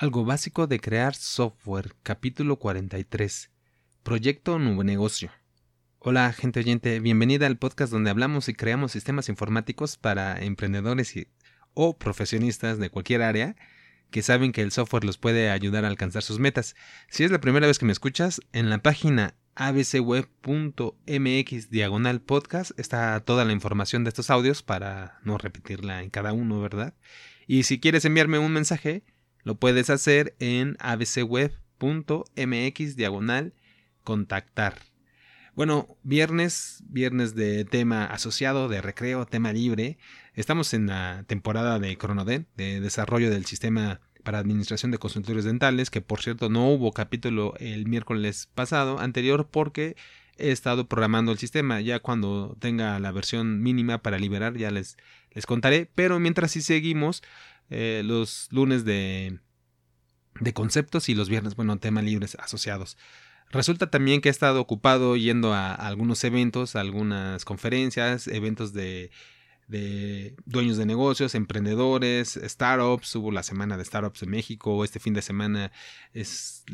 Algo básico de crear software, capítulo 43. Proyecto Nuevo Negocio. Hola, gente oyente, bienvenida al podcast donde hablamos y creamos sistemas informáticos para emprendedores o profesionistas de cualquier área que saben que el software los puede ayudar a alcanzar sus metas. Si es la primera vez que me escuchas, en la página abcweb.mx diagonal podcast está toda la información de estos audios para no repetirla en cada uno, ¿verdad? Y si quieres enviarme un mensaje, lo puedes hacer en abcweb.mx diagonal contactar. Bueno, viernes, viernes de tema asociado, de recreo, tema libre. Estamos en la temporada de Cronoden, de desarrollo del sistema para administración de consultores dentales, que por cierto no hubo capítulo el miércoles pasado, anterior, porque he estado programando el sistema. Ya cuando tenga la versión mínima para liberar, ya les, les contaré. Pero mientras sí seguimos, eh, los lunes de, de conceptos y los viernes, bueno, temas libres asociados. Resulta también que he estado ocupado yendo a, algunos eventos, algunas conferencias, eventos de, de, dueños de negocios, emprendedores, startups. Hubo la semana de startups en México. Este fin de semana es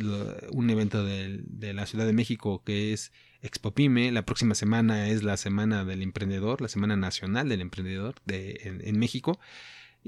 un evento de, de, la Ciudad de México que es Expo Pyme. La próxima semana es la semana del emprendedor, la semana nacional del emprendedor de, en México.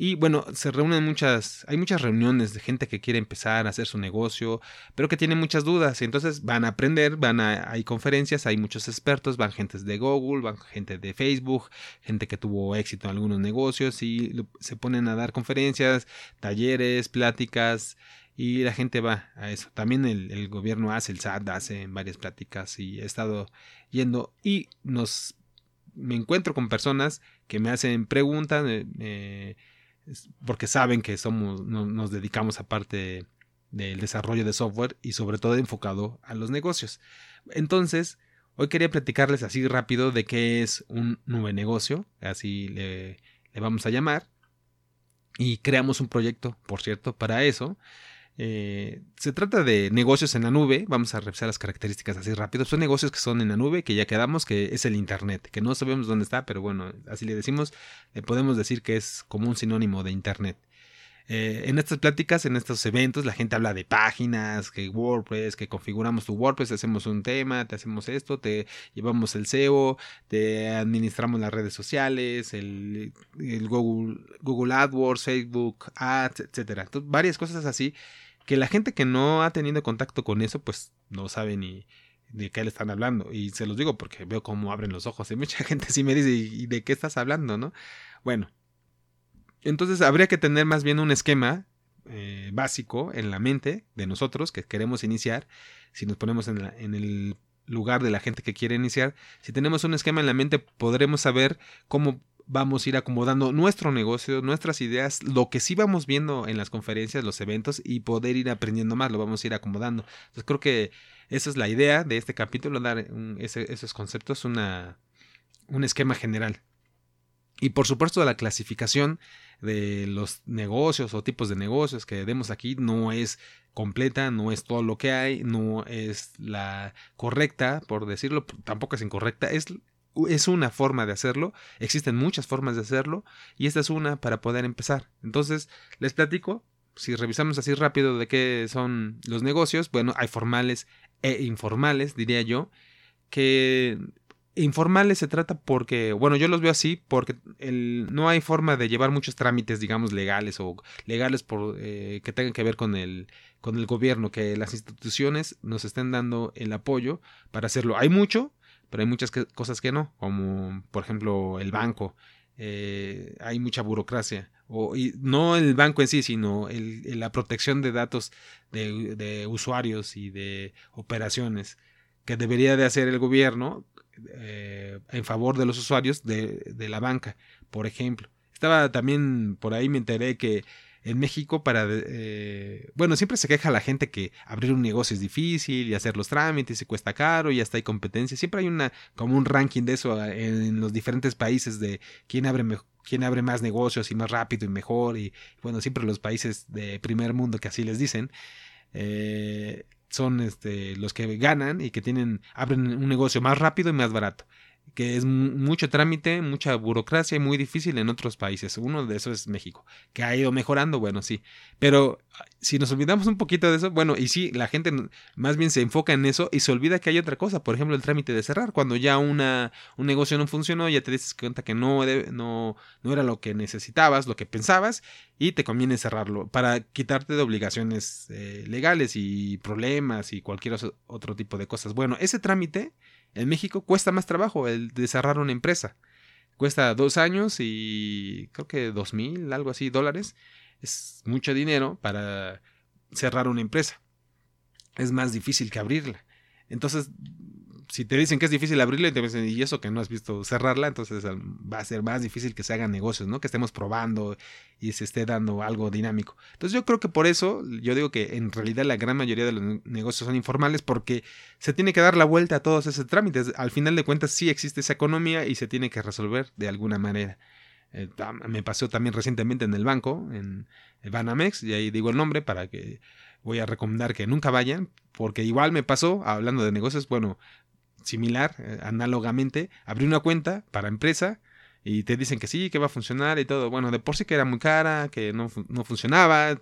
Y bueno, se reúnen muchas, hay muchas reuniones de gente que quiere empezar a hacer su negocio, pero que tiene muchas dudas. Y entonces van a aprender, van a, hay conferencias, hay muchos expertos, van gentes de Google, van gente de Facebook, gente que tuvo éxito en algunos negocios y se ponen a dar conferencias, talleres, pláticas y la gente va a eso. También el, gobierno hace, el SAT hace varias pláticas y he estado yendo y nos me encuentro con personas que me hacen preguntas, eh, porque saben que somos, nos dedicamos a parte del desarrollo de software y sobre todo enfocado a los negocios. Entonces, hoy quería platicarles así rápido de qué es un nube negocio, así le, le vamos a llamar. Y creamos un proyecto, por cierto, para eso. Eh, se trata de negocios en la nube. Vamos a revisar las características así rápido. Son negocios que son en la nube, que ya quedamos, que es el Internet, que no sabemos dónde está, pero bueno, así le decimos, eh, podemos decir que es como un sinónimo de Internet. Eh, en estas pláticas, en estos eventos, la gente habla de páginas, que WordPress, que configuramos tu WordPress, hacemos un tema, te hacemos esto, te llevamos el SEO, te administramos las redes sociales, el, Google, Google AdWords, Facebook Ads, etcétera. varias cosas así que la gente que no ha tenido contacto con eso, pues no sabe ni de qué le están hablando. Y se los digo porque veo cómo abren los ojos. Y mucha gente sí me dice, ¿y de qué estás hablando? ¿no? Bueno, entonces habría que tener más bien un esquema eh, básico en la mente de nosotros que queremos iniciar. Si nos ponemos en, en el lugar de la gente que quiere iniciar, si tenemos un esquema en la mente, podremos saber cómo vamos a ir acomodando nuestro negocio, nuestras ideas, lo que sí vamos viendo en las conferencias, los eventos y poder ir aprendiendo más, lo vamos a ir acomodando. Entonces creo que esa es la idea de este capítulo, dar esos conceptos, una, un esquema general. Y por supuesto la clasificación de los negocios o tipos de negocios que demos aquí no es completa, no es todo lo que hay, no es la correcta, por decirlo, tampoco es incorrecta, es es una forma de hacerlo, existen muchas formas de hacerlo y esta es una para poder empezar. Entonces, les platico, si revisamos así rápido de qué son los negocios, bueno, hay formales e informales, diría yo, que informales se trata porque, bueno, yo los veo así porque el, no hay forma de llevar muchos trámites, digamos, legales o legales por, eh, que tengan que ver con el, con el gobierno, que las instituciones nos estén dando el apoyo para hacerlo. Hay mucho, pero hay muchas cosas que no, como por ejemplo el banco. Eh, hay mucha burocracia. O, no el banco en sí, sino la protección de datos de, usuarios y de operaciones que debería de hacer el gobierno eh, en favor de los usuarios de la banca, por ejemplo. Estaba también por ahí me enteré que en México para... Eh, bueno, siempre se queja la gente que abrir un negocio es difícil y hacer los trámites y cuesta caro y hasta hay competencia. Siempre hay una como un ranking de eso ah, en, los diferentes países de quién abre quién abre más negocios y más rápido y mejor y bueno, siempre los países de primer mundo que así les dicen. Eh, son este, los que ganan y que tienen abren un negocio más rápido y más barato. Que es mucho trámite, mucha burocracia y muy difícil en otros países. Uno de esos es México, que ha ido mejorando, bueno, sí. Pero ah, si nos olvidamos un poquito de eso, bueno, y sí, la gente más bien se enfoca en eso y se olvida que hay otra cosa, por ejemplo, el trámite de cerrar. Cuando ya una, un negocio no funcionó, ya te dices cuenta que no, no, no era lo que necesitabas, lo que pensabas, y te conviene cerrarlo para quitarte de obligaciones eh, legales y problemas y cualquier otro tipo de cosas. Bueno, ese trámite en México cuesta más trabajo el cerrar una empresa. Cuesta dos años y creo que dos mil, algo así, dólares. Es mucho dinero para cerrar una empresa. Es más difícil que abrirla. Entonces, si te dicen que es difícil abrirla y te dicen, y eso que no has visto cerrarla, entonces va a ser más difícil que se hagan negocios, ¿no? Que estemos probando y se esté dando algo dinámico. Entonces yo creo que por eso yo digo que en realidad la gran mayoría de los negocios son informales porque se tiene que dar la vuelta a todos esos trámites. Al final de cuentas sí existe esa economía y se tiene que resolver de alguna manera. Eh, me pasó también recientemente en el banco, en Banamex, y ahí digo el nombre para que voy a recomendar que nunca vayan, porque igual me pasó, hablando de negocios, bueno, similar, eh, análogamente, abrí una cuenta para empresa y te dicen que sí, que va a funcionar y todo. Bueno, de por sí que era muy cara, que no, no funcionaba,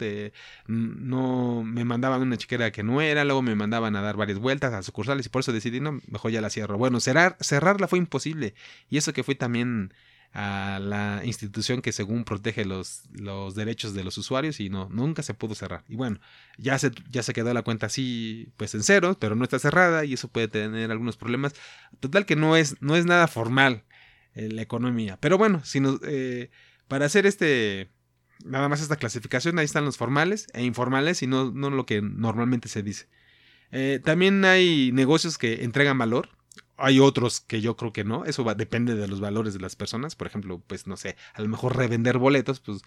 no me mandaban una chiquera que no era, luego me mandaban a dar varias vueltas a sucursales y por eso decidí, no, mejor ya la cierro. Bueno, cerrar, cerrarla fue imposible y eso que fue también a la institución que según protege los, los derechos de los usuarios y no, nunca se pudo cerrar. Y bueno, ya se, ya se quedó la cuenta así, pues en cero, pero no está cerrada y eso puede tener algunos problemas. Total que no es, no es nada formal eh, la economía. Pero bueno, si nos, eh, para hacer este, nada más esta clasificación, ahí están los formales e informales y no, no lo que normalmente se dice. Eh, también hay negocios que entregan valor, hay otros que yo creo que no. Eso va, depende de los valores de las personas. Por ejemplo, pues no sé, a lo mejor revender boletos, pues,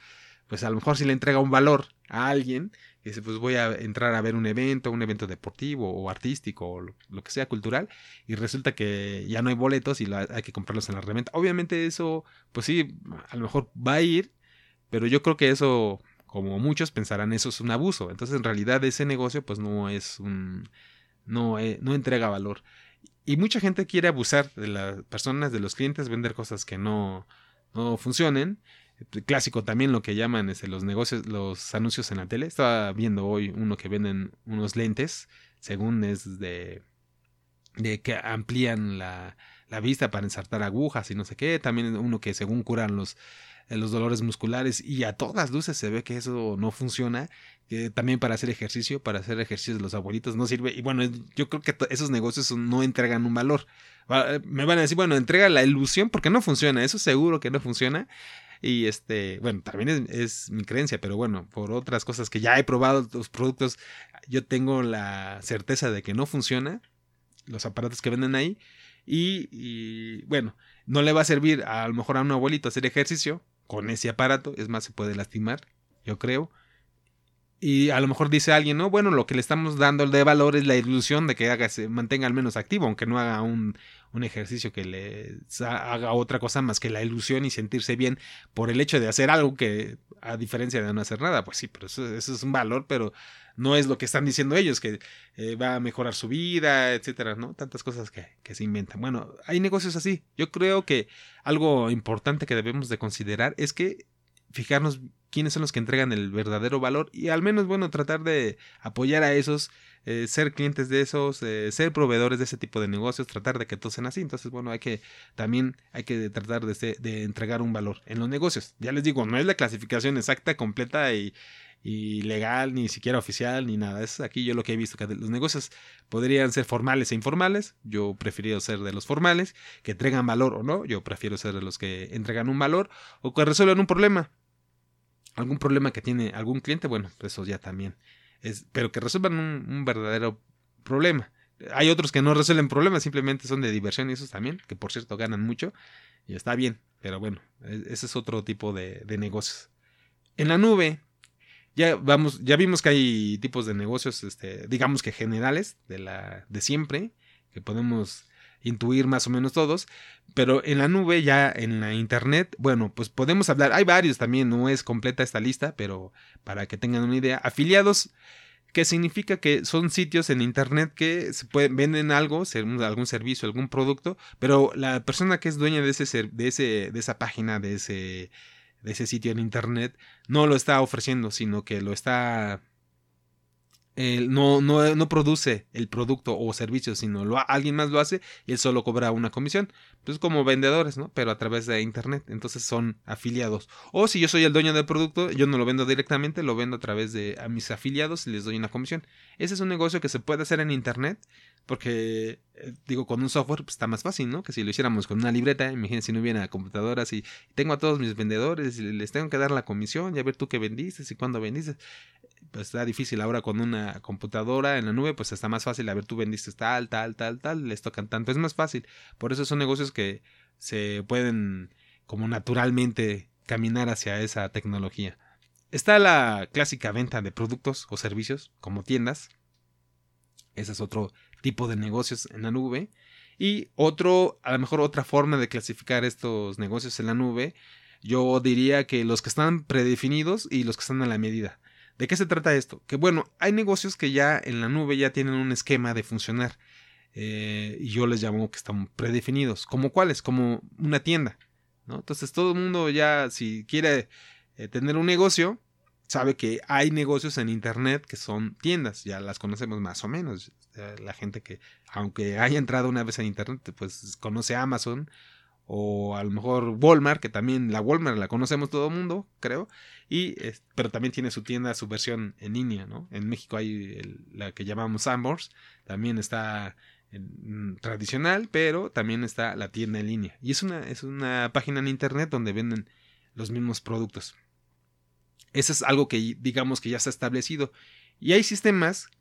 pues a lo mejor si le entrega un valor a alguien, dice, pues voy a entrar a ver un evento, un evento deportivo o artístico o lo, que sea cultural, y resulta que ya no hay boletos y hay que comprarlos en la reventa. Obviamente eso, pues sí, a lo mejor va a ir, pero yo creo que eso, como muchos pensarán, eso es un abuso. Entonces en realidad ese negocio pues no es un... no, eh, no entrega valor. Y mucha gente quiere abusar de las personas, de los clientes, vender cosas que no, no funcionen. Clásico también lo que llaman este, los negocios, los anuncios en la tele. Estaba viendo hoy uno que venden unos lentes, según es de, de que amplían la, la vista para ensartar agujas y no sé qué. También uno que según curan los, los dolores musculares y a todas luces se ve que eso no funciona también para hacer ejercicio, para hacer ejercicios de los abuelitos no sirve. Y bueno, yo creo que esos negocios no entregan un valor. Me van a decir, bueno, entrega la ilusión porque no funciona, eso seguro que no funciona. Y este, bueno, también es, mi creencia, pero bueno, por otras cosas que ya he probado los productos, yo tengo la certeza de que no funciona los aparatos que venden ahí. Y, bueno, no le va a servir a lo mejor a un abuelito hacer ejercicio con ese aparato, es más, se puede lastimar, yo creo. Y a lo mejor dice alguien, no, bueno, lo que le estamos dando de valor es la ilusión de que haga, se mantenga al menos activo, aunque no haga un, un ejercicio que le haga otra cosa más que la ilusión y sentirse bien por el hecho de hacer algo que, a diferencia de no hacer nada, pues sí, pero eso, es un valor, pero no es lo que están diciendo ellos, que eh, va a mejorar su vida, etcétera, ¿no? Tantas cosas que, que se inventan. Bueno, hay negocios así. Yo creo que algo importante que debemos de considerar es que fijarnos quiénes son los que entregan el verdadero valor y al menos, bueno, tratar de apoyar a esos, eh, ser clientes de esos, eh, ser proveedores de ese tipo de negocios, tratar de que todos sean así. Entonces, bueno, hay que también hay que tratar de, entregar un valor en los negocios. Ya les digo, no es la clasificación exacta, completa y, y legal, ni siquiera oficial, ni nada. Es aquí yo lo que he visto, que los negocios podrían ser formales e informales. Yo prefiero ser de los formales, que entregan valor o no. Yo prefiero ser de los que entregan un valor o que resuelvan un problema algún problema que tiene algún cliente, bueno, eso ya también es, pero que resuelvan un, verdadero problema. Hay otros que no resuelven problemas, simplemente son de diversión y esos también, que por cierto ganan mucho y está bien, pero bueno, e, ese es otro tipo de, de negocios. En la nube, ya vamos, ya vimos que hay tipos de negocios, este, digamos que generales, de la, de siempre, que podemos intuir más o menos todos, pero en la nube, ya en la internet, bueno, pues podemos hablar, hay varios también, no es completa esta lista, pero para que tengan una idea, afiliados que significa que son sitios en internet que venden algo, algún servicio, algún producto, pero la persona que es dueña de ese, de ese, de esa página, de ese, de ese sitio en internet, no lo está ofreciendo, sino que lo está no, no, produce el producto o servicio, sino lo, alguien más lo hace y él solo cobra una comisión. Pues como vendedores, ¿no? Pero a través de internet. Entonces son afiliados. O si yo soy el dueño del producto, yo no lo vendo directamente, lo vendo a través de a mis afiliados y les doy una comisión. Ese es un negocio que se puede hacer en internet porque, eh, digo, con un software pues, está más fácil, ¿no? Que si lo hiciéramos con una libreta, imagínense si no hubiera computadoras y tengo a todos mis vendedores y les tengo que dar la comisión y a ver tú qué vendiste y cuándo vendiste pues está difícil ahora con una computadora en la nube, pues está más fácil, a ver, tú vendiste tal, tal, tal, tal, les tocan tanto, es más fácil. Por eso son negocios que se pueden como naturalmente caminar hacia esa tecnología. Está la clásica venta de productos o servicios como tiendas. Ese es otro tipo de negocios en la nube. Y otro, a lo mejor otra forma de clasificar estos negocios en la nube, yo diría que los que están predefinidos y los que están a la medida. ¿De qué se trata esto? Que bueno, hay negocios que ya en la nube ya tienen un esquema de funcionar. Eh, y yo les llamo que están predefinidos. ¿Como cuáles? Como una tienda. ¿no? Entonces todo el mundo ya, si quiere eh, tener un negocio, sabe que hay negocios en Internet que son tiendas. Ya las conocemos más o menos. La gente que, aunque haya entrado una vez en Internet, pues conoce Amazon o a lo mejor Walmart, que también la Walmart la conocemos todo el mundo, creo, y pero también tiene su tienda, su versión en línea, ¿no? En México hay la que llamamos Sambors, también está en, tradicional, pero también está la tienda en línea. Y es una, es una página en internet donde venden los mismos productos. Eso es algo que digamos que ya está establecido. Y hay sistemas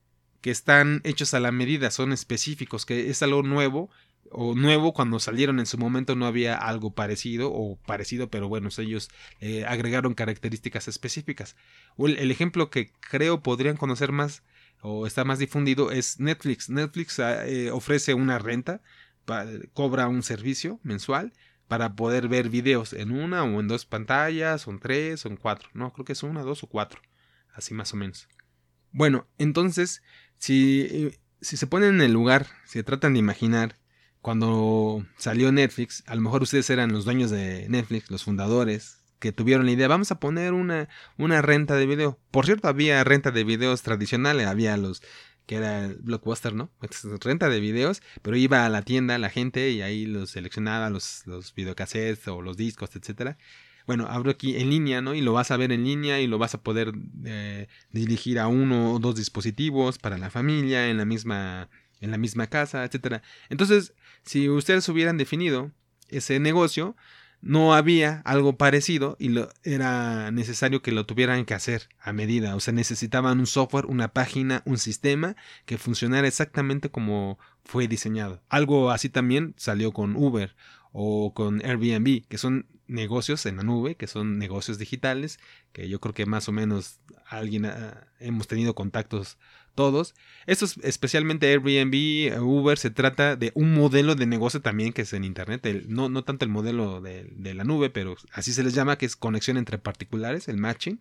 que están hechos a la medida, son específicos, que es algo nuevo o nuevo cuando salieron en su momento no había algo parecido o parecido pero bueno ellos eh, agregaron características específicas. El, ejemplo que creo podrían conocer más o está más difundido es Netflix. Netflix ah, eh, ofrece una renta cobra un servicio mensual para poder ver videos en una o en dos pantallas o en tres o en cuatro. No creo que es una dos o cuatro así más o menos. Bueno entonces si eh, si se ponen en el lugar si tratan de imaginar cuando salió Netflix, a lo mejor ustedes eran los dueños de Netflix, los fundadores, que tuvieron la idea, vamos a poner una, una renta de video. Por cierto, había renta de videos tradicionales, había los que era el blockbuster, ¿no? Renta de videos, pero iba a la tienda la gente y ahí los seleccionaba los, los videocassettes o los discos, etcétera. Bueno, abro aquí en línea, ¿no? Y lo vas a ver en línea y lo vas a poder eh, dirigir a uno o dos dispositivos para la familia en la misma en la misma casa, etcétera. Entonces, si ustedes hubieran definido ese negocio, no había algo parecido y lo, era necesario que lo tuvieran que hacer a medida. O sea, necesitaban un software, una página, un sistema que funcionara exactamente como fue diseñado. Algo así también salió con Uber o con Airbnb, que son negocios en la nube, que son negocios digitales, que yo creo que más o menos alguien ah, hemos tenido contactos todos. Esto es especialmente Airbnb, Uber, se trata de un modelo de negocio también que es en Internet, no, no tanto el modelo de, la nube, pero así se les llama, que es conexión entre particulares, el matching.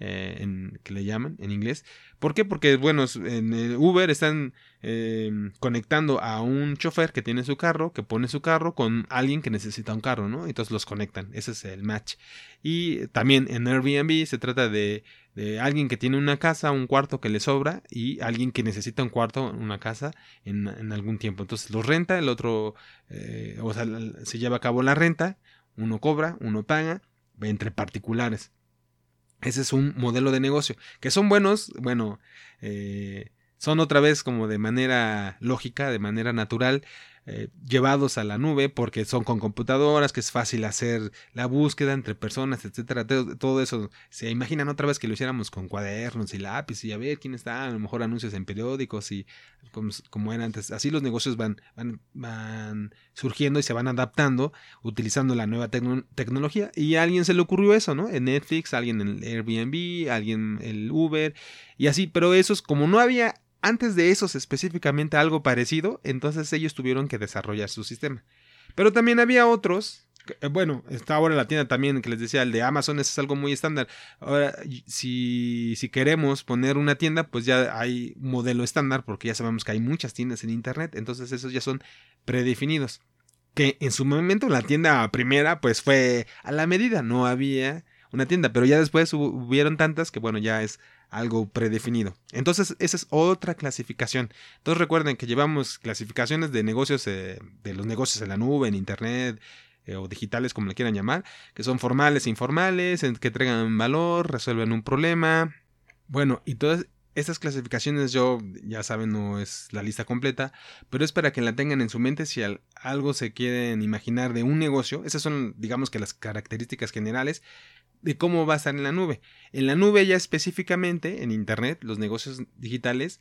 Eh, en, que le llaman en inglés. ¿Por qué? Porque, bueno, en Uber están em, conectando a un chofer que tiene su carro, que pone su carro con alguien que necesita un carro, ¿no? Entonces los conectan. Ese es el match. Y también en Airbnb se trata de, de alguien que tiene una casa, un cuarto que le sobra y alguien que necesita un cuarto, una casa en, en algún tiempo. Entonces los renta, el otro, eh, o sea, se lleva a cabo la renta, uno cobra, uno paga, entre particulares. Ese es un modelo de negocio. Que son buenos, bueno, eh, son otra vez como de manera lógica, de manera natural, eh, llevados a la nube porque son con computadoras, que es fácil hacer la búsqueda entre personas, etcétera. Todo, eso, se imaginan otra vez que lo hiciéramos con cuadernos y lápiz y a ver quién está, a lo mejor anuncios en periódicos y como, como era antes. Así los negocios van, van, van, surgiendo y se van adaptando utilizando la nueva tecnología. Y a alguien se le ocurrió eso, ¿no? En Netflix, alguien en Airbnb, alguien en el Uber y así. Pero esos, como no había antes de esos específicamente algo parecido, entonces ellos tuvieron que desarrollar su sistema. Pero también había otros, Eh, bueno, está ahora la tienda también que les decía, el de Amazon, es algo muy estándar. Ahora, si, si queremos poner una tienda, pues ya hay modelo estándar, porque ya sabemos que hay muchas tiendas en Internet, entonces esos ya son predefinidos. Que en su momento la tienda primera, pues fue a la medida, no había una tienda, pero ya después hubieron tantas que bueno, ya es algo predefinido. Entonces, esa es otra clasificación. Entonces, recuerden que llevamos clasificaciones de negocios, eh, de los negocios en la nube, en Internet, eh, o digitales, como le quieran llamar, que son formales e informales, que entregan valor, resuelven un problema. Bueno, y todas estas clasificaciones yo, ya saben, no es la lista completa, pero es para que la tengan en su mente si algo se quieren imaginar de un negocio. Esas son, digamos que las características generales de cómo va a estar en la nube. En la nube ya específicamente, en Internet, los negocios digitales,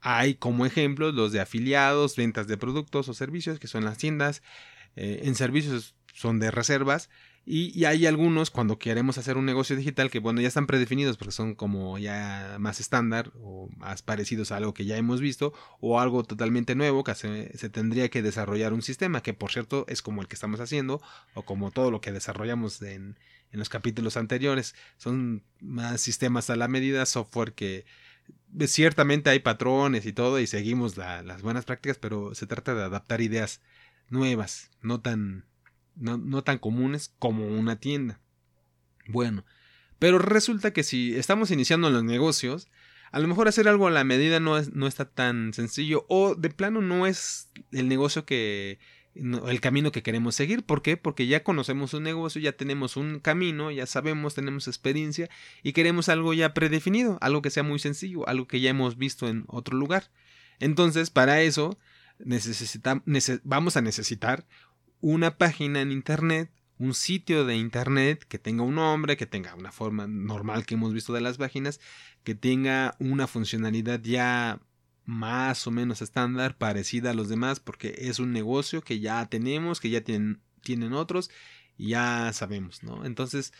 hay como ejemplos los de afiliados, ventas de productos o servicios, que son las tiendas. Eh, en servicios son de reservas. Y, hay algunos cuando queremos hacer un negocio digital que, bueno, ya están predefinidos porque son como ya más estándar o más parecidos a algo que ya hemos visto o algo totalmente nuevo que se, se, tendría que desarrollar un sistema que, por cierto, es como el que estamos haciendo o como todo lo que desarrollamos en, en los capítulos anteriores. Son más sistemas a la medida, software que eh, ciertamente hay patrones y todo y seguimos las buenas prácticas, pero se trata de adaptar ideas nuevas, no tan, no, no tan comunes como una tienda. Bueno, pero resulta que si estamos iniciando los negocios, a lo mejor hacer algo a la medida no, no está tan sencillo o de plano no es el negocio que, el camino que queremos seguir. ¿Por qué? Porque ya conocemos un negocio, ya tenemos un camino, ya sabemos, tenemos experiencia y queremos algo ya predefinido, algo que sea muy sencillo, algo que ya hemos visto en otro lugar. Entonces, para eso, vamos a necesitar una página en Internet, un sitio de Internet que tenga un nombre, que tenga una forma normal que hemos visto de las páginas, que tenga una funcionalidad ya más o menos estándar, parecida a los demás, porque es un negocio que ya tenemos, que ya tienen, tienen otros y ya sabemos, ¿no? Entonces,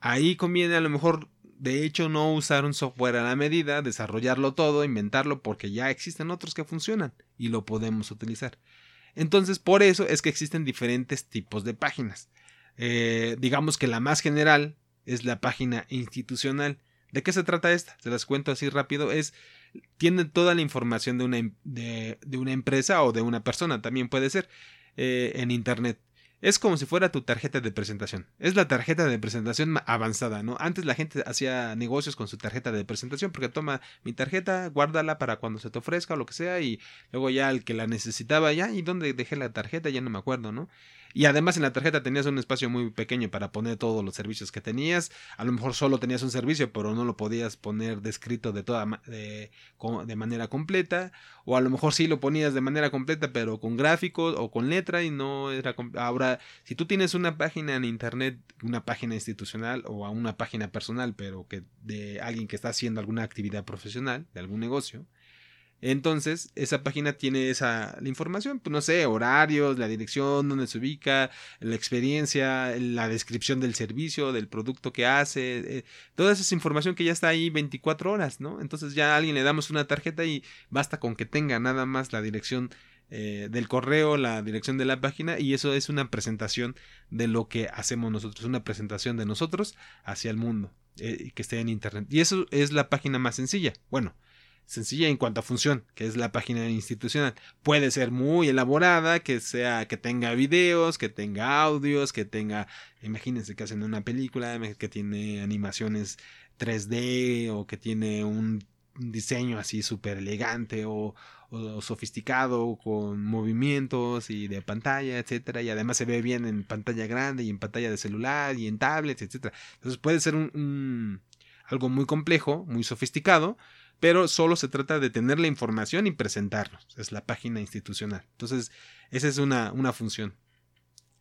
ahí conviene a lo mejor, de hecho, no usar un software a la medida, desarrollarlo todo, inventarlo, porque ya existen otros que funcionan y lo podemos utilizar. Entonces, por eso es que existen diferentes tipos de páginas. Eh, digamos que la más general es la página institucional. ¿De qué se trata esta? Se las cuento así rápido. Es tiene toda la información de una, em, de, una empresa o de una persona, también puede ser, eh, en Internet. Es como si fuera tu tarjeta de presentación. Es la tarjeta de presentación avanzada, ¿no? Antes la gente hacía negocios con su tarjeta de presentación porque toma mi tarjeta, guárdala para cuando se te ofrezca o lo que sea y luego ya el que la necesitaba, ya, ¿y dónde dejé la tarjeta? Ya no me acuerdo, ¿no? Y además en la tarjeta tenías un espacio muy pequeño para poner todos los servicios que tenías. A lo mejor solo tenías un servicio, pero no lo podías poner descrito de toda de, de manera completa. O a lo mejor sí lo ponías de manera completa, pero con gráficos o con letra y no era ahora si tú tienes una página en internet, una página institucional o a una página personal, pero que de alguien que está haciendo alguna actividad profesional, de algún negocio, entonces, esa página tiene esa la información, pues no sé, horarios, la dirección, dónde se ubica, la experiencia, la descripción del servicio, del producto que hace, eh, toda esa información que ya está ahí 24 horas, ¿no? Entonces ya a alguien le damos una tarjeta y basta con que tenga nada más la dirección eh, del correo, la dirección de la página y eso es una presentación de lo que hacemos nosotros, una presentación de nosotros hacia el mundo eh, que esté en internet. Y eso es la página más sencilla. Bueno, sencilla en cuanto a función, que es la página institucional. Puede ser muy elaborada, que sea, que tenga videos, que tenga audios, que tenga, imagínense que hacen una película, que tiene animaciones 3D o que tiene un diseño así súper elegante o, o, sofisticado con movimientos y de pantalla, etcétera, y además se ve bien en pantalla grande y en pantalla de celular y en tablets, etcétera. Entonces puede ser un algo muy complejo, muy sofisticado, pero solo se trata de tener la información y presentarnos. Es la página institucional. Entonces, esa es una, una función.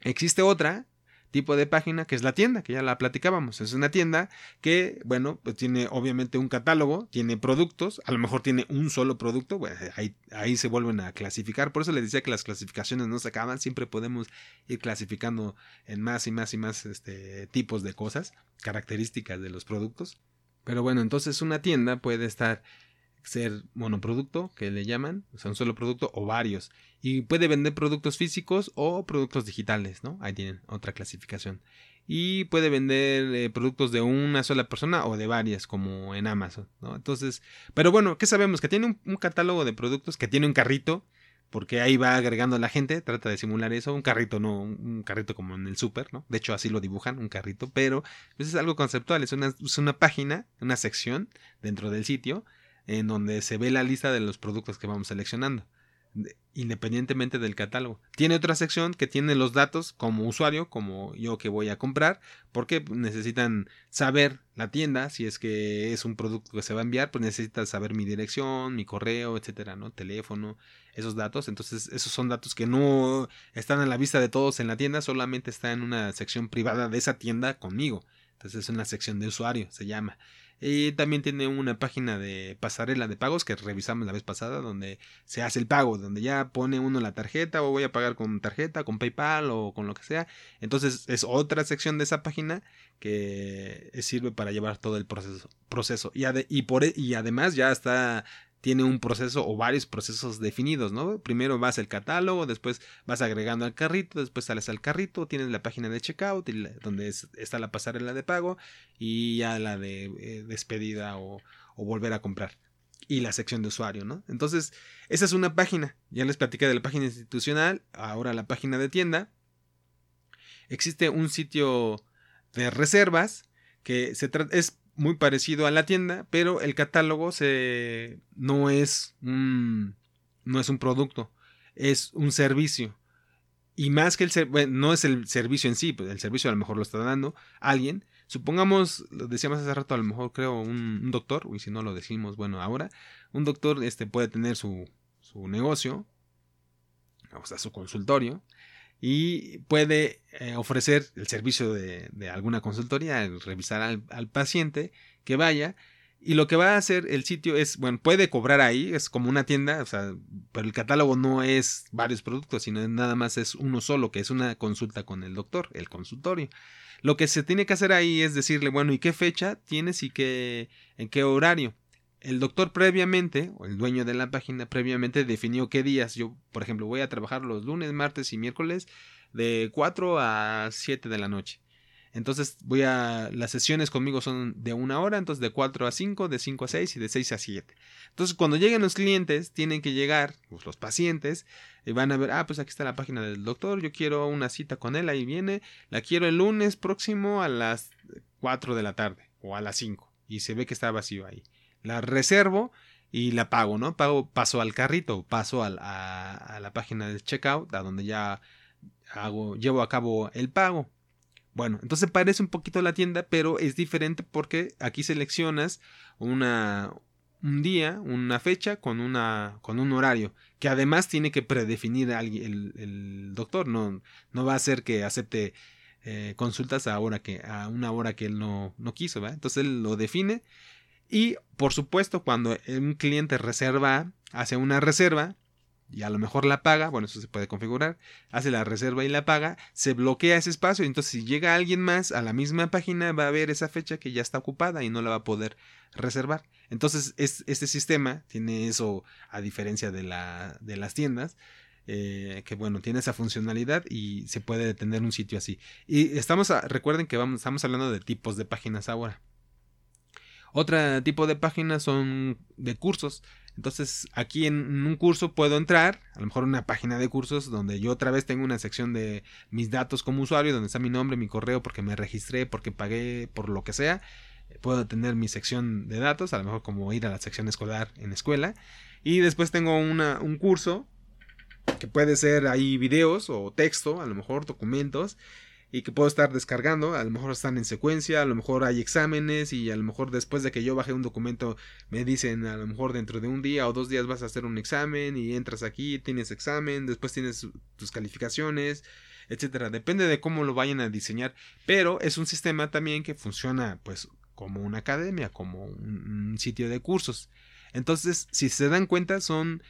Existe otra tipo de página que es la tienda, que ya la platicábamos. Es una tienda que, bueno, pues tiene obviamente un catálogo, tiene productos, a lo mejor tiene un solo producto, ahí, ahí, se vuelven a clasificar. Por eso les decía que las clasificaciones no se acaban, siempre podemos ir clasificando en más y más y más este, tipos de cosas, características de los productos. Pero bueno, entonces una tienda puede estar ser monoproducto, que le llaman, o sea, un solo producto o varios. Y puede vender productos físicos o productos digitales, ¿no? Ahí tienen otra clasificación. Y puede vender eh, productos de una sola persona o de varias, como en Amazon, ¿no? Entonces, pero bueno, ¿qué sabemos? Que tiene un, catálogo de productos, que tiene un carrito, porque ahí va agregando a la gente, trata de simular eso, un carrito, no un carrito como en el súper, ¿no? De hecho, así lo dibujan, un carrito, pero pues es algo conceptual, es una, es una página, una sección dentro del sitio en donde se ve la lista de los productos que vamos seleccionando, independientemente del catálogo. Tiene otra sección que tiene los datos como usuario, como yo que voy a comprar, porque necesitan saber la tienda, si es que es un producto que se va a enviar, pues necesitan saber mi dirección, mi correo, etcétera, ¿no? Teléfono, esos datos. Entonces, esos son datos que no están a la vista de todos en la tienda, solamente está en una sección privada de esa tienda conmigo. Entonces es una sección de usuario, se llama. Y también tiene una página de pasarela de pagos que revisamos la vez pasada, donde se hace el pago, donde ya pone uno la tarjeta o voy a pagar con tarjeta, con PayPal o con lo que sea. Entonces es otra sección de esa página que sirve para llevar todo el proceso. proceso. Y, e, y además ya está tiene un proceso o varios procesos definidos, ¿no? Primero vas al catálogo, después vas agregando al carrito, después sales al carrito, tienes la página de checkout donde está la pasarela de pago y ya la de eh, despedida o, volver a comprar y la sección de usuario, ¿no? Entonces, esa es una página. Ya les platicé de la página institucional, ahora la página de tienda. Existe un sitio de reservas que se es muy parecido a la tienda, pero el catálogo se, no, es un, no es un producto, es un servicio. Y más que el no es el servicio en sí, pues el servicio a lo mejor lo está dando alguien. Supongamos, lo decíamos hace rato, a lo mejor creo un, doctor, y si no lo decimos, bueno, ahora, un doctor este, puede tener su, su negocio, o sea, su consultorio, y puede eh, ofrecer el servicio de, alguna consultoría, revisar al, paciente que vaya. Y lo que va a hacer el sitio es, bueno, puede cobrar ahí, es como una tienda, o sea, pero el catálogo no es varios productos, sino nada más es uno solo, que es una consulta con el doctor, el consultorio. Lo que se tiene que hacer ahí es decirle, bueno, ¿y qué fecha tienes y qué, en qué horario? El doctor previamente, o el dueño de la página previamente definió qué días. Yo, por ejemplo, voy a trabajar los lunes, martes y miércoles de 4 a 7 de la noche. Entonces voy a. Las sesiones conmigo son de una hora, entonces de 4 a 5, de 5 a 6 y de 6 a 7. Entonces, cuando lleguen los clientes, tienen que llegar, pues, los pacientes, y van a ver, ah, pues aquí está la página del doctor, yo quiero una cita con él, ahí viene, la quiero el lunes próximo a las 4 de la tarde o a las 5. Y se ve que está vacío ahí la reservo y la pago, ¿no? Pago, paso al carrito, paso a, la página del checkout, a donde ya hago, llevo a cabo el pago. Bueno, entonces parece un poquito la tienda, pero es diferente porque aquí seleccionas una, un día, una fecha con, una, con un horario, que además tiene que predefinir el, doctor, no, no va a ser que acepte eh, consultas a, hora que, a una hora que él no, no quiso. Entonces él lo define y por supuesto, cuando un cliente reserva, hace una reserva y a lo mejor la paga, bueno, eso se puede configurar, hace la reserva y la paga, se bloquea ese espacio, y entonces si llega alguien más a la misma página va a ver esa fecha que ya está ocupada y no la va a poder reservar. Entonces, este sistema tiene eso a diferencia de, la, de las tiendas, eh, que bueno, tiene esa funcionalidad y se puede tener un sitio así. Y estamos, recuerden que vamos, estamos hablando de tipos de páginas ahora. Otro tipo de páginas son de cursos. Entonces, aquí en un curso puedo entrar, a lo mejor una página de cursos donde yo otra vez tengo una sección de mis datos como usuario, donde está mi nombre, mi correo, porque me registré, porque pagué, por lo que sea. Puedo tener mi sección de datos, a lo mejor como ir a la sección escolar en escuela. Y después tengo una, un curso que puede ser ahí videos o texto, a lo mejor documentos y que puedo estar descargando, a lo mejor están en secuencia, a lo mejor hay exámenes y a lo mejor después de que yo baje un documento me dicen a lo mejor dentro de un día o dos días vas a hacer un examen y entras aquí, tienes examen, después tienes tus calificaciones, etcétera, depende de cómo lo vayan a diseñar, pero es un sistema también que funciona pues como una academia, como un, un sitio de cursos. Entonces, si se dan cuenta, son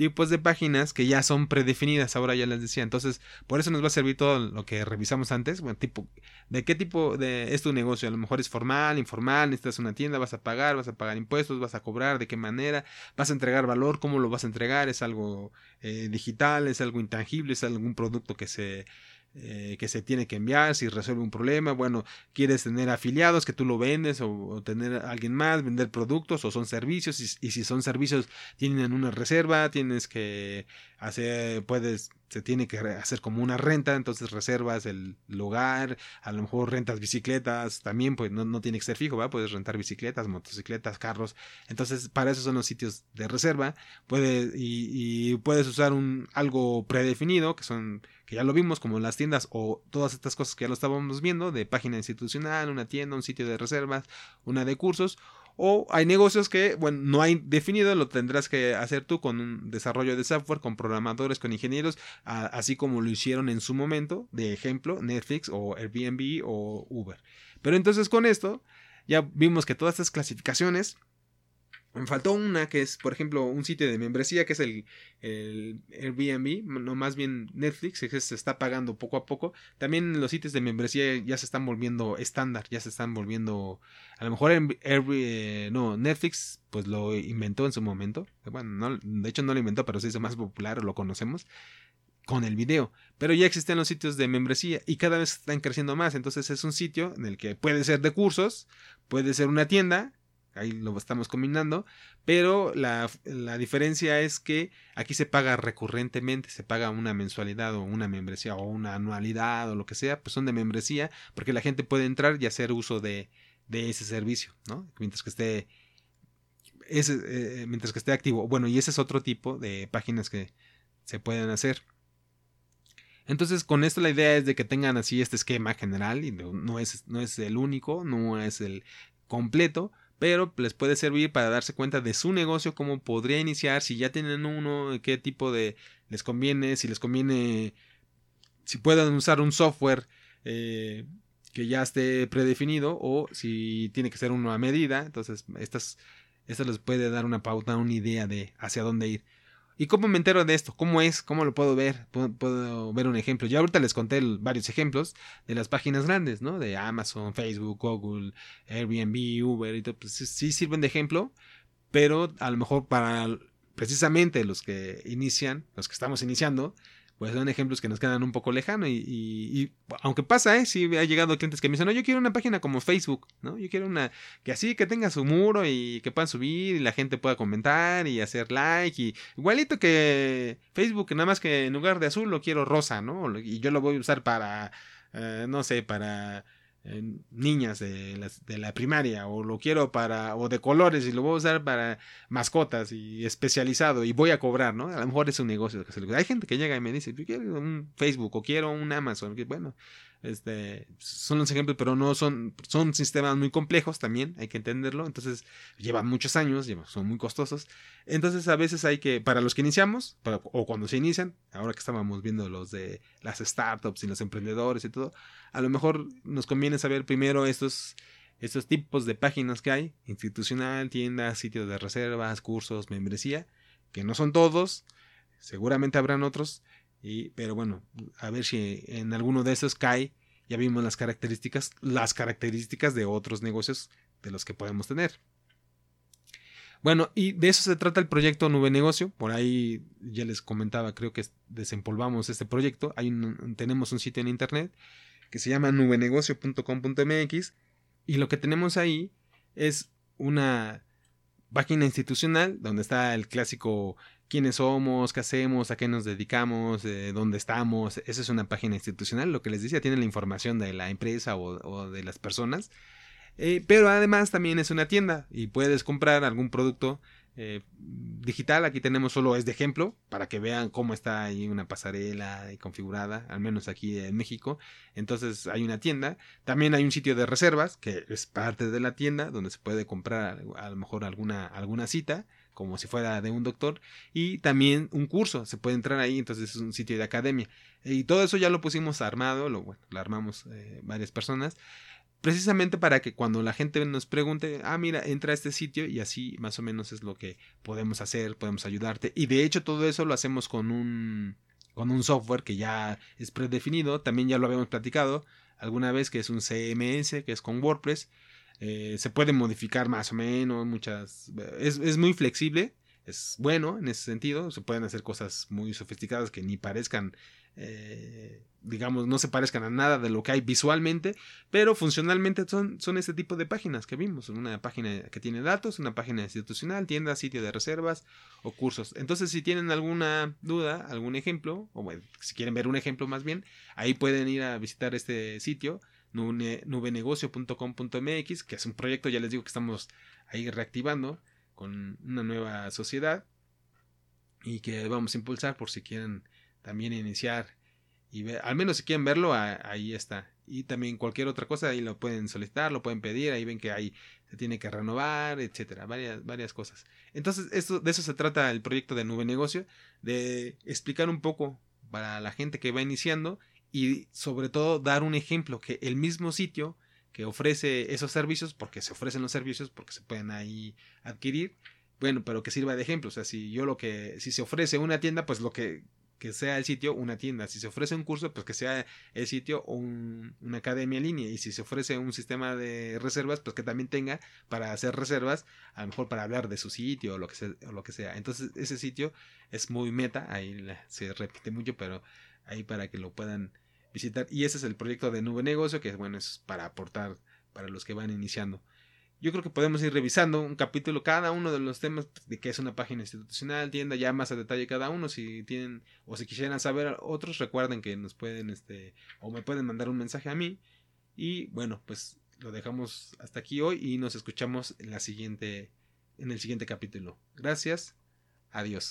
tipos de páginas que ya son predefinidas, ahora ya les decía. Entonces, por eso nos va a servir todo lo que revisamos antes. Bueno, tipo, ¿de qué tipo de es tu negocio? A lo mejor es formal, informal, necesitas una tienda, vas a pagar, vas a pagar impuestos, vas a cobrar, de qué manera, vas a entregar valor, cómo lo vas a entregar, es algo eh, digital, es algo intangible, es algún producto que se eh, que se tiene que enviar, si resuelve un problema, bueno, quieres tener afiliados que tú lo vendes o, tener a alguien más, vender productos o son servicios y, y, si son servicios tienen una reserva, tienes que hacer, puedes se tiene que hacer como una renta, entonces reservas el lugar, a lo mejor rentas bicicletas, también pues no, no tiene que ser fijo, ¿va? puedes rentar bicicletas, motocicletas, carros, entonces para eso son los sitios de reserva, puedes, y, y, puedes usar un algo predefinido, que son, que ya lo vimos, como las tiendas o todas estas cosas que ya lo estábamos viendo, de página institucional, una tienda, un sitio de reservas, una de cursos, o hay negocios que, bueno, no hay definido, lo tendrás que hacer tú con un desarrollo de software, con programadores, con ingenieros, así como lo hicieron en su momento, de ejemplo, Netflix o Airbnb o Uber. Pero entonces con esto ya vimos que todas estas clasificaciones me faltó una que es, por ejemplo, un sitio de membresía que es el, el Airbnb, no más bien Netflix, que se está pagando poco a poco. También los sitios de membresía ya se están volviendo estándar, ya se están volviendo, a lo mejor eh, no, Netflix pues lo inventó en su momento. Bueno, no, de hecho no lo inventó, pero se hizo más popular, lo conocemos con el video. Pero ya existen los sitios de membresía y cada vez están creciendo más. Entonces es un sitio en el que puede ser de cursos, puede ser una tienda ahí lo estamos combinando, pero la, la, diferencia es que aquí se paga recurrentemente, se paga una mensualidad o una membresía o una anualidad o lo que sea, pues son de membresía, porque la gente puede entrar y hacer uso de, de ese servicio, ¿no? Mientras que esté ese, eh, mientras que esté activo. Bueno, y ese es otro tipo de páginas que se pueden hacer. Entonces, con esto la idea es de que tengan así este esquema general no es, no es el único, no es el completo, pero les puede servir para darse cuenta de su negocio, cómo podría iniciar, si ya tienen uno, qué tipo de les conviene, si les conviene, si pueden usar un software eh, que ya esté predefinido o si tiene que ser uno a medida. Entonces, estas, estas les puede dar una pauta, una idea de hacia dónde ir. ¿Y cómo me entero de esto? ¿Cómo es? ¿Cómo lo puedo ver? Puedo, ver un ejemplo. Ya ahorita les conté varios ejemplos de las páginas grandes, ¿no? De Amazon, Facebook, Google, Airbnb, Uber y todo. Pues sí sirven de ejemplo, pero a lo mejor para precisamente los que inician, los que estamos iniciando, pues son ejemplos que nos quedan un poco lejanos y, aunque pasa, ¿eh? Sí ha llegado clientes que me dicen, no, yo quiero una página como Facebook, ¿no? Yo quiero una que así, que tenga su muro y que puedan subir y la gente pueda comentar y hacer like y igualito que Facebook, nada más que en lugar de azul lo quiero rosa, ¿no? Y yo lo voy a usar para, eh, no sé, para niñas de la, de la, primaria o lo quiero para o de colores y lo voy a usar para mascotas y especializado y voy a cobrar, ¿no? A lo mejor es un negocio Hay gente que llega y me dice, yo quiero un Facebook o quiero un Amazon, que bueno, este, son los ejemplos, pero no son, son sistemas muy complejos también, hay que entenderlo. Entonces, llevan muchos años, son muy costosos. Entonces, a veces hay que, para los que iniciamos, o cuando se inician, ahora que estábamos viendo los de las startups y los emprendedores y todo, a lo mejor nos conviene saber primero estos, estos tipos de páginas que hay, institucional, tiendas, sitios de reservas, cursos, membresía, que no son todos, seguramente habrán otros, y, pero bueno, a ver si en alguno de esos cae. Ya vimos las características, las características de otros negocios de los que podemos tener. Bueno, y de eso se trata el proyecto Nube Negocio. Por ahí ya les comentaba, creo que desempolvamos este proyecto. Hay tenemos un sitio en internet que se llama nubenegocio.com.mx y lo que tenemos ahí es una página institucional donde está el clásico quiénes somos, qué hacemos, a qué nos dedicamos, eh, dónde estamos. Esa es una página institucional. Lo que les decía, tiene la información de la empresa o, de las personas. Eh, pero además también es una tienda y puedes comprar algún producto eh, digital. Aquí tenemos solo es de ejemplo para que vean cómo está ahí una pasarela configurada, al menos aquí en México. Entonces hay una tienda. También hay un sitio de reservas que es parte de la tienda donde se puede comprar a lo mejor alguna, alguna cita como si fuera de un doctor, y también un curso, se puede entrar ahí, entonces es un sitio de academia. Y todo eso ya lo pusimos armado, lo, bueno, armamos eh, varias personas. precisamente para que cuando la gente nos pregunte, ah, mira, entra a este sitio y así más o menos es lo que podemos hacer, podemos ayudarte. Y de hecho todo eso lo hacemos con un, con un software que ya es predefinido, también ya lo habíamos platicado alguna vez, que es un CMS, que es con WordPress. Eh, se puede modificar más o menos, muchas... Es, es muy flexible, es bueno en ese sentido, se pueden hacer cosas muy sofisticadas que ni parezcan eh, digamos, no se parezcan a nada de lo que hay visualmente, pero funcionalmente son, son tipo de páginas que vimos. Una página que tiene datos, una página institucional, tienda, sitio de reservas o cursos. Entonces, si tienen alguna duda, algún ejemplo, o bueno, si quieren ver un ejemplo más bien, ahí pueden ir a visitar este sitio nubenegocio.com.mx, que es un proyecto, ya les digo que estamos ahí reactivando con una nueva sociedad y que vamos a impulsar por si quieren también iniciar y ver, al menos si quieren verlo, ahí está. Y también cualquier otra cosa, ahí lo pueden solicitar, lo pueden pedir, ahí ven que ahí se tiene que renovar, etcétera, varias, varias cosas. Entonces, esto, de eso se trata el proyecto de Nube Negocio, de explicar un poco para la gente que va iniciando y sobre todo dar un ejemplo que el mismo sitio que ofrece esos servicios, porque se ofrecen los servicios, porque se pueden ahí adquirir, bueno, pero que sirva de ejemplo, o sea, si yo lo que, si se ofrece una tienda, pues lo que que sea el sitio una tienda. Si se ofrece un curso, pues que sea el sitio o una academia en línea. Y si se ofrece un sistema de reservas, pues que también tenga para hacer reservas, a lo mejor para hablar de su sitio o lo que sea. O lo que sea. Entonces ese sitio es muy meta, ahí se repite mucho, pero ahí para que lo puedan visitar. Y ese es el proyecto de Nube Negocio, que bueno, es para aportar para los que van iniciando yo creo que podemos ir revisando un capítulo cada uno de los temas de qué es una página institucional, tienda ya más a detalle cada uno, si tienen o si quisieran saber otros, recuerden que nos pueden este o me pueden mandar un mensaje a mí y bueno, pues lo dejamos hasta aquí hoy y nos escuchamos en la siguiente en el siguiente capítulo. Gracias. Adiós.